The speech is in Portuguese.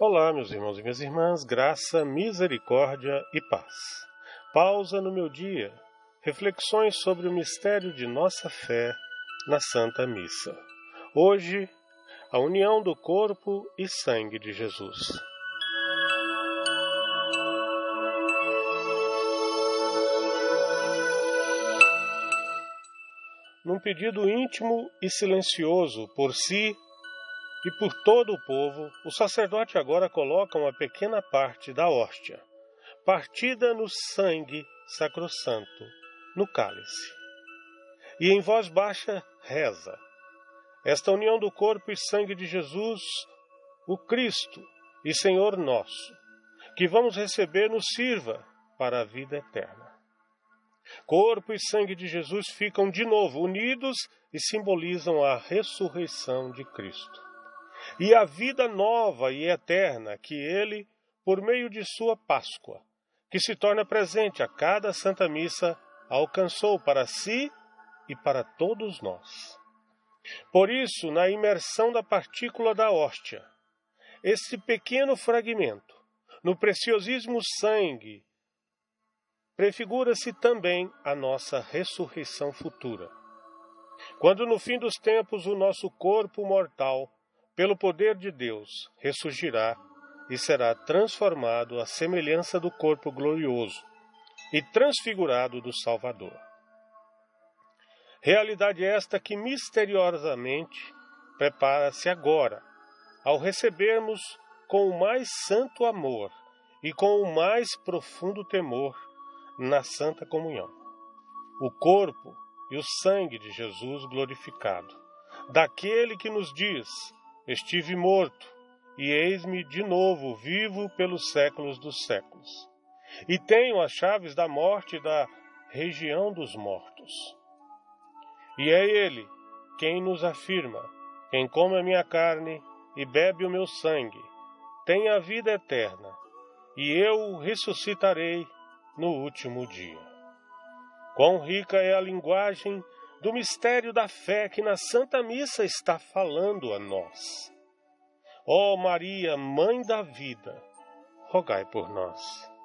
Olá, meus irmãos e minhas irmãs, graça, misericórdia e paz. Pausa no meu dia, reflexões sobre o mistério de nossa fé na Santa Missa. Hoje, a união do corpo e sangue de Jesus. Num pedido íntimo e silencioso por si e por todo o povo, o sacerdote agora coloca uma pequena parte da hóstia, partida no sangue sacrossanto, no cálice. E em voz baixa reza: Esta união do corpo e sangue de Jesus, o Cristo e Senhor nosso, que vamos receber, nos sirva para a vida eterna. Corpo e sangue de Jesus ficam de novo unidos e simbolizam a ressurreição de Cristo e a vida nova e eterna que ele, por meio de sua Páscoa, que se torna presente a cada Santa Missa, alcançou para si e para todos nós. Por isso, na imersão da partícula da hóstia, esse pequeno fragmento, no preciosíssimo sangue, prefigura-se também a nossa ressurreição futura. Quando no fim dos tempos o nosso corpo mortal pelo poder de Deus, ressurgirá e será transformado à semelhança do corpo glorioso e transfigurado do Salvador. Realidade esta que misteriosamente prepara-se agora, ao recebermos com o mais santo amor e com o mais profundo temor na Santa Comunhão. O corpo e o sangue de Jesus glorificado, daquele que nos diz: Estive morto, e eis-me de novo vivo pelos séculos dos séculos. E tenho as chaves da morte da região dos mortos. E é Ele quem nos afirma: quem come a minha carne e bebe o meu sangue tem a vida eterna, e eu o ressuscitarei no último dia. Quão rica é a linguagem do mistério da fé que na Santa Missa está falando a nós. Ó oh Maria, Mãe da vida, rogai por nós.